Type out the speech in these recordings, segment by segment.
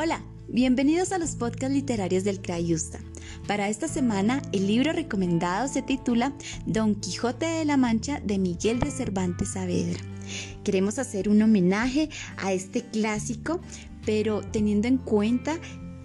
Hola, bienvenidos a los podcasts literarios del Crayusta. Para esta semana, el libro recomendado se titula Don Quijote de la Mancha de Miguel de Cervantes Saavedra. Queremos hacer un homenaje a este clásico, pero teniendo en cuenta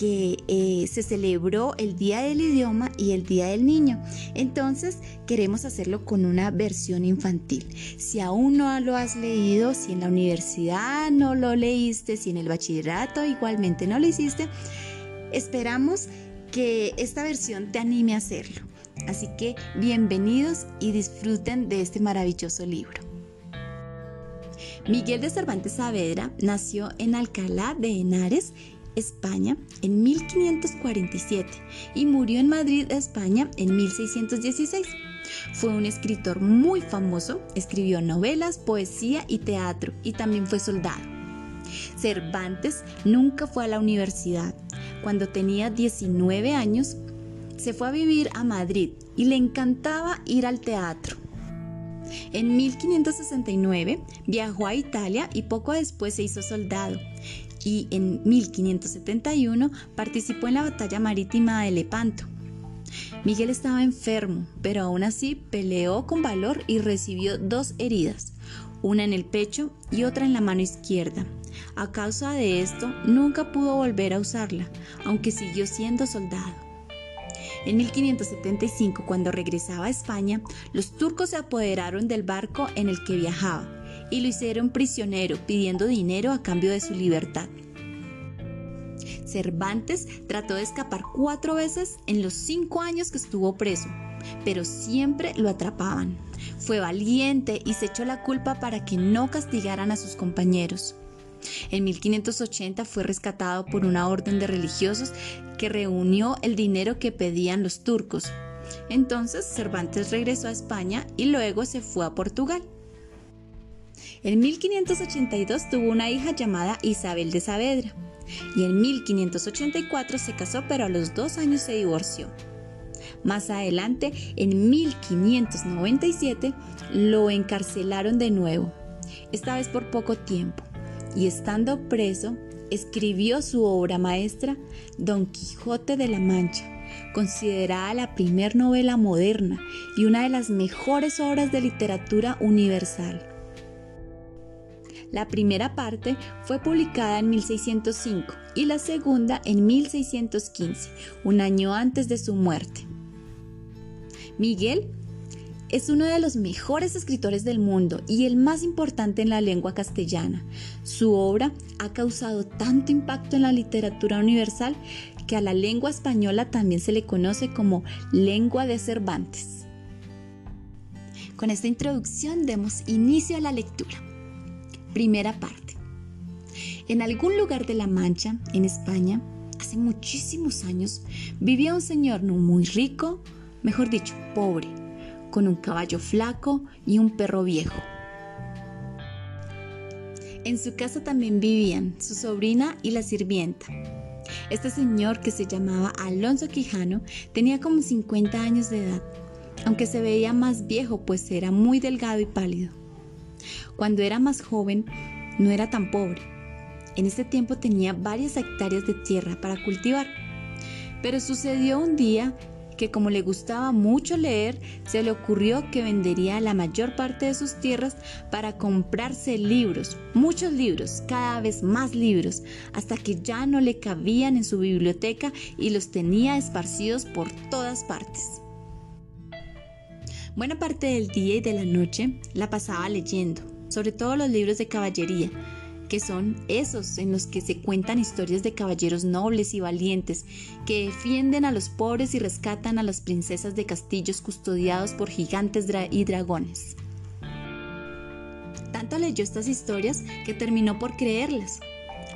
que eh, se celebró el Día del Idioma y el Día del Niño. Entonces queremos hacerlo con una versión infantil. Si aún no lo has leído, si en la universidad no lo leíste, si en el bachillerato igualmente no lo hiciste, esperamos que esta versión te anime a hacerlo. Así que bienvenidos y disfruten de este maravilloso libro. Miguel de Cervantes Saavedra nació en Alcalá de Henares España en 1547 y murió en Madrid, España en 1616. Fue un escritor muy famoso, escribió novelas, poesía y teatro y también fue soldado. Cervantes nunca fue a la universidad. Cuando tenía 19 años, se fue a vivir a Madrid y le encantaba ir al teatro. En 1569 viajó a Italia y poco después se hizo soldado y en 1571 participó en la batalla marítima de Lepanto. Miguel estaba enfermo, pero aún así peleó con valor y recibió dos heridas, una en el pecho y otra en la mano izquierda. A causa de esto, nunca pudo volver a usarla, aunque siguió siendo soldado. En 1575, cuando regresaba a España, los turcos se apoderaron del barco en el que viajaba y lo hicieron prisionero pidiendo dinero a cambio de su libertad. Cervantes trató de escapar cuatro veces en los cinco años que estuvo preso, pero siempre lo atrapaban. Fue valiente y se echó la culpa para que no castigaran a sus compañeros. En 1580 fue rescatado por una orden de religiosos que reunió el dinero que pedían los turcos. Entonces Cervantes regresó a España y luego se fue a Portugal. En 1582 tuvo una hija llamada Isabel de Saavedra y en 1584 se casó pero a los dos años se divorció. Más adelante, en 1597, lo encarcelaron de nuevo, esta vez por poco tiempo, y estando preso, escribió su obra maestra, Don Quijote de la Mancha, considerada la primer novela moderna y una de las mejores obras de literatura universal. La primera parte fue publicada en 1605 y la segunda en 1615, un año antes de su muerte. Miguel es uno de los mejores escritores del mundo y el más importante en la lengua castellana. Su obra ha causado tanto impacto en la literatura universal que a la lengua española también se le conoce como lengua de Cervantes. Con esta introducción demos inicio a la lectura. Primera parte. En algún lugar de La Mancha, en España, hace muchísimos años, vivía un señor no muy rico, mejor dicho, pobre, con un caballo flaco y un perro viejo. En su casa también vivían su sobrina y la sirvienta. Este señor, que se llamaba Alonso Quijano, tenía como 50 años de edad, aunque se veía más viejo pues era muy delgado y pálido. Cuando era más joven, no era tan pobre. En ese tiempo tenía varias hectáreas de tierra para cultivar. Pero sucedió un día que como le gustaba mucho leer, se le ocurrió que vendería la mayor parte de sus tierras para comprarse libros, muchos libros, cada vez más libros, hasta que ya no le cabían en su biblioteca y los tenía esparcidos por todas partes. Buena parte del día y de la noche la pasaba leyendo, sobre todo los libros de caballería, que son esos en los que se cuentan historias de caballeros nobles y valientes que defienden a los pobres y rescatan a las princesas de castillos custodiados por gigantes y dragones. Tanto leyó estas historias que terminó por creerlas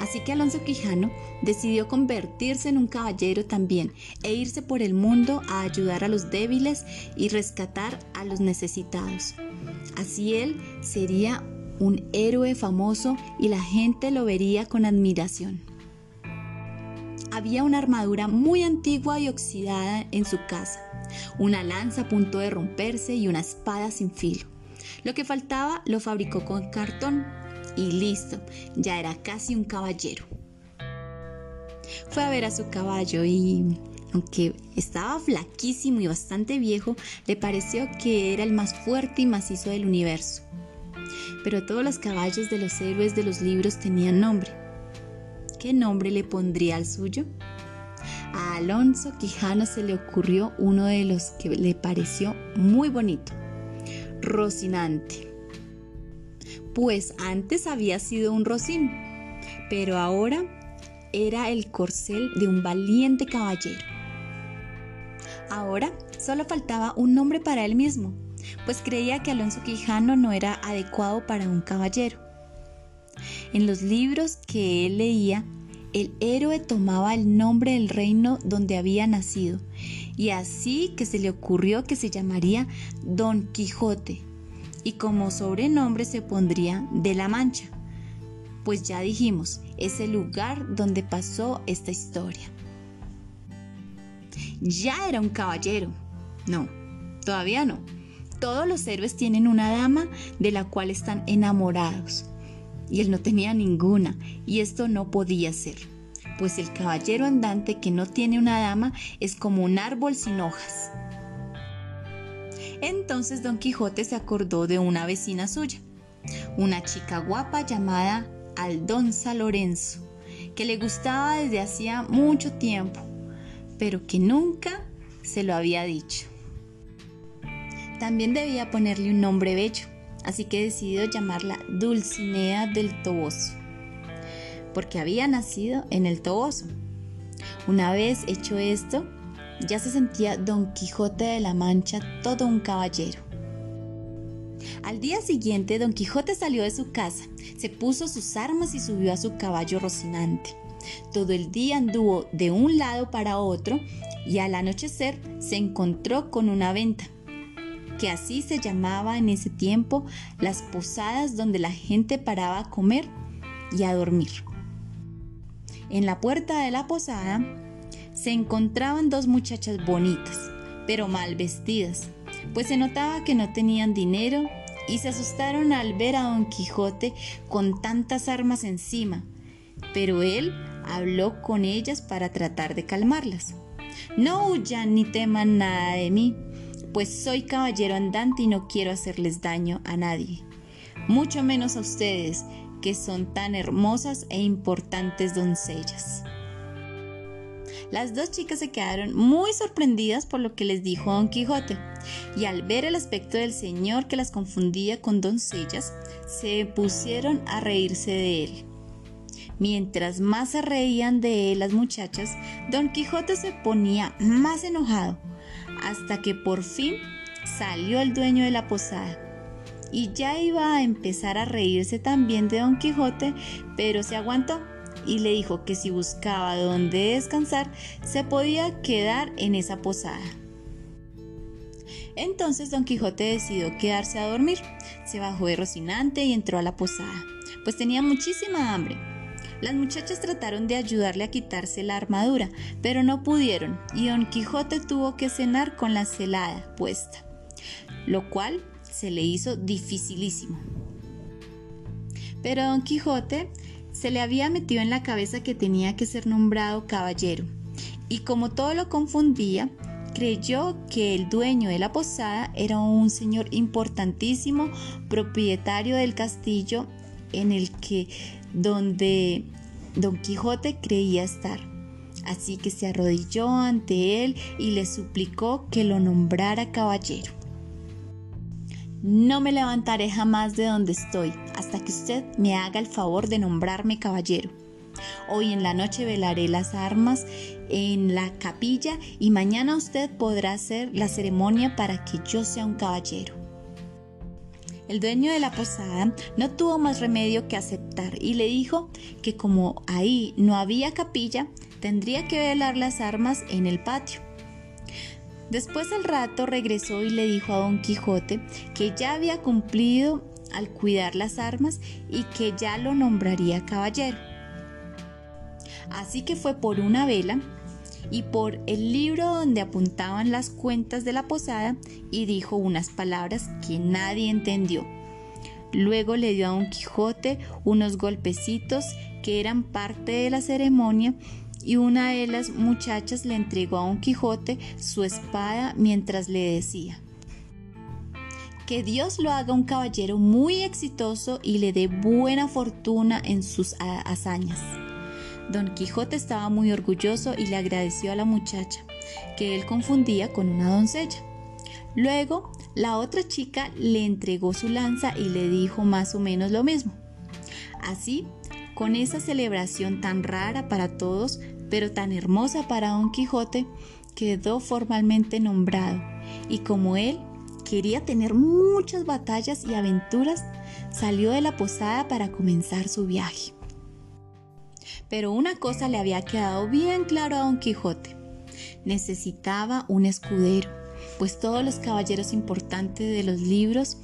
Así que Alonso Quijano decidió convertirse en un caballero también e irse por el mundo a ayudar a los débiles y rescatar a los necesitados. Así él sería un héroe famoso y la gente lo vería con admiración. Había una armadura muy antigua y oxidada en su casa, una lanza a punto de romperse y una espada sin filo. Lo que faltaba lo fabricó con cartón y listo, ya era casi un caballero. Fue a ver a su caballo y, aunque estaba flaquísimo y bastante viejo, le pareció que era el más fuerte y macizo del universo. Pero todos los caballos de los héroes de los libros tenían nombre. ¿Qué nombre le pondría al suyo? A Alonso Quijano se le ocurrió uno de los que le pareció muy bonito, Rocinante. Pues antes había sido un rocín, pero ahora era el corcel de un valiente caballero. Ahora solo faltaba un nombre para él mismo, pues creía que Alonso Quijano no era adecuado para un caballero. En los libros que él leía, el héroe tomaba el nombre del reino donde había nacido, y así que se le ocurrió que se llamaría Don Quijote, y como sobrenombre se pondría de la Mancha, pues ya dijimos, es el lugar donde pasó esta historia. Ya era un caballero. No, todavía no. Todos los héroes tienen una dama de la cual están enamorados. Y él no tenía ninguna, y esto no podía ser, pues el caballero andante que no tiene una dama es como un árbol sin hojas. Entonces Don Quijote se acordó de una vecina suya, una chica guapa llamada Aldonza Lorenzo, que le gustaba desde hacía mucho tiempo, pero que nunca se lo había dicho. También debía ponerle un nombre bello, así que decidió llamarla Dulcinea del Toboso, porque había nacido en el Toboso. Una vez hecho esto, ya se sentía Don Quijote de la Mancha todo un caballero. Al día siguiente, Don Quijote salió de su casa, se puso sus armas y subió a su caballo Rocinante. Todo el día anduvo de un lado para otro y al anochecer se encontró con una venta, que así se llamaba en ese tiempo las posadas donde la gente paraba a comer y a dormir. En la puerta de la posada se encontraban dos muchachas bonitas, pero mal vestidas, pues se notaba que no tenían dinero y se asustaron al ver a Don Quijote con tantas armas encima, pero él habló con ellas para tratar de calmarlas. No huyan ni teman nada de mí, pues soy caballero andante y no quiero hacerles daño a nadie, mucho menos a ustedes, que son tan hermosas e importantes doncellas. Las dos chicas se quedaron muy sorprendidas por lo que les dijo Don Quijote, y al ver el aspecto del señor que las confundía con doncellas, se pusieron a reírse de él. Mientras más se reían de él las muchachas, Don Quijote se ponía más enojado, hasta que por fin salió el dueño de la posada. Y ya iba a empezar a reírse también de Don Quijote, pero se aguantó y le dijo que si buscaba dónde descansar, se podía quedar en esa posada. Entonces Don Quijote decidió quedarse a dormir. Se bajó de Rocinante y entró a la posada, pues tenía muchísima hambre. Las muchachas trataron de ayudarle a quitarse la armadura, pero no pudieron, y Don Quijote tuvo que cenar con la celada puesta, lo cual se le hizo dificilísimo. Pero Don Quijote se le había metido en la cabeza que tenía que ser nombrado caballero, y como todo lo confundía, creyó que el dueño de la posada era un señor importantísimo, propietario del castillo en el que donde Don Quijote creía estar. Así que se arrodilló ante él y le suplicó que lo nombrara caballero. No me levantaré jamás de donde estoy hasta que usted me haga el favor de nombrarme caballero. Hoy en la noche velaré las armas en la capilla y mañana usted podrá hacer la ceremonia para que yo sea un caballero. El dueño de la posada no tuvo más remedio que aceptar y le dijo que como ahí no había capilla, tendría que velar las armas en el patio. Después al rato regresó y le dijo a Don Quijote que ya había cumplido al cuidar las armas y que ya lo nombraría caballero. Así que fue por una vela y por el libro donde apuntaban las cuentas de la posada y dijo unas palabras que nadie entendió. Luego le dio a Don Quijote unos golpecitos que eran parte de la ceremonia y una de las muchachas le entregó a Don Quijote su espada mientras le decía, que Dios lo haga un caballero muy exitoso y le dé buena fortuna en sus hazañas. Don Quijote estaba muy orgulloso y le agradeció a la muchacha, que él confundía con una doncella. Luego, la otra chica le entregó su lanza y le dijo más o menos lo mismo. Así, con esa celebración tan rara para todos, pero tan hermosa para Don Quijote, quedó formalmente nombrado, y como él quería tener muchas batallas y aventuras, salió de la posada para comenzar su viaje. Pero una cosa le había quedado bien claro a Don Quijote. Necesitaba un escudero, pues todos los caballeros importantes de los libros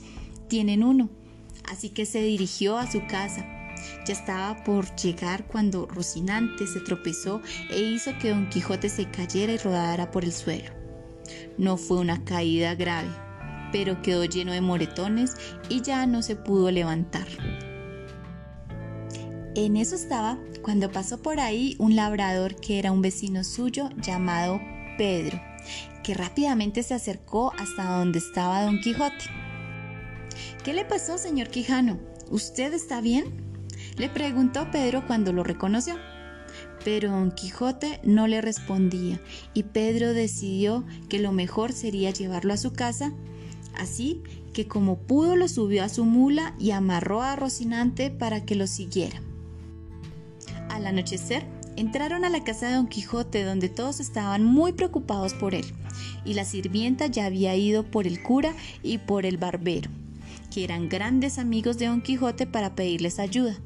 tienen uno. Así que se dirigió a su casa. Ya estaba por llegar cuando Rocinante se tropezó e hizo que Don Quijote se cayera y rodara por el suelo. No fue una caída grave, pero quedó lleno de moretones y ya no se pudo levantar. En eso estaba cuando pasó por ahí un labrador que era un vecino suyo llamado Pedro, que rápidamente se acercó hasta donde estaba don Quijote. ¿Qué le pasó, señor Quijano? ¿Usted está bien? Le preguntó Pedro cuando lo reconoció. Pero don Quijote no le respondía y Pedro decidió que lo mejor sería llevarlo a su casa Así que como pudo lo subió a su mula y amarró a Rocinante para que lo siguiera. Al anochecer, entraron a la casa de Don Quijote donde todos estaban muy preocupados por él, y la sirvienta ya había ido por el cura y por el barbero, que eran grandes amigos de Don Quijote para pedirles ayuda.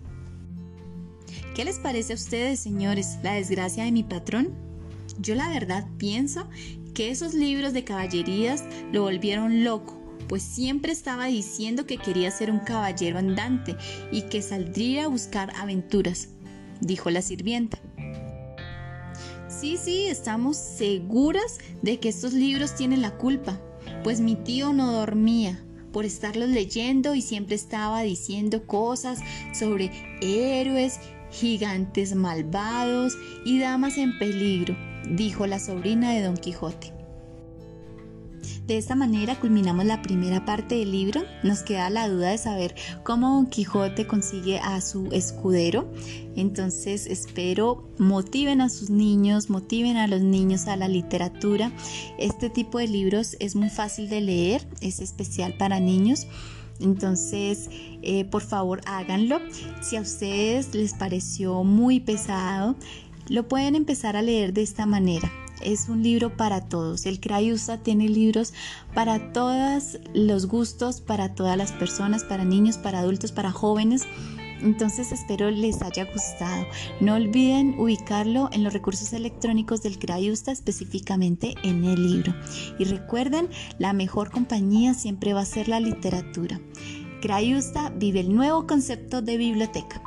¿Qué les parece a ustedes, señores, la desgracia de mi patrón? Yo la verdad pienso que esos libros de caballerías lo volvieron loco, pues siempre estaba diciendo que quería ser un caballero andante y que saldría a buscar aventuras, dijo la sirvienta. Sí, sí, estamos seguras de que estos libros tienen la culpa, pues mi tío no dormía por estarlos leyendo y siempre estaba diciendo cosas sobre héroes, gigantes malvados y damas en peligro dijo la sobrina de Don Quijote. De esta manera culminamos la primera parte del libro. Nos queda la duda de saber cómo Don Quijote consigue a su escudero. Entonces espero motiven a sus niños, motiven a los niños a la literatura. Este tipo de libros es muy fácil de leer, es especial para niños. Entonces, eh, por favor, háganlo. Si a ustedes les pareció muy pesado, lo pueden empezar a leer de esta manera. Es un libro para todos. El Crayusa tiene libros para todos los gustos, para todas las personas, para niños, para adultos, para jóvenes. Entonces espero les haya gustado. No olviden ubicarlo en los recursos electrónicos del Crayusta, específicamente en el libro. Y recuerden, la mejor compañía siempre va a ser la literatura. Crayusta vive el nuevo concepto de biblioteca.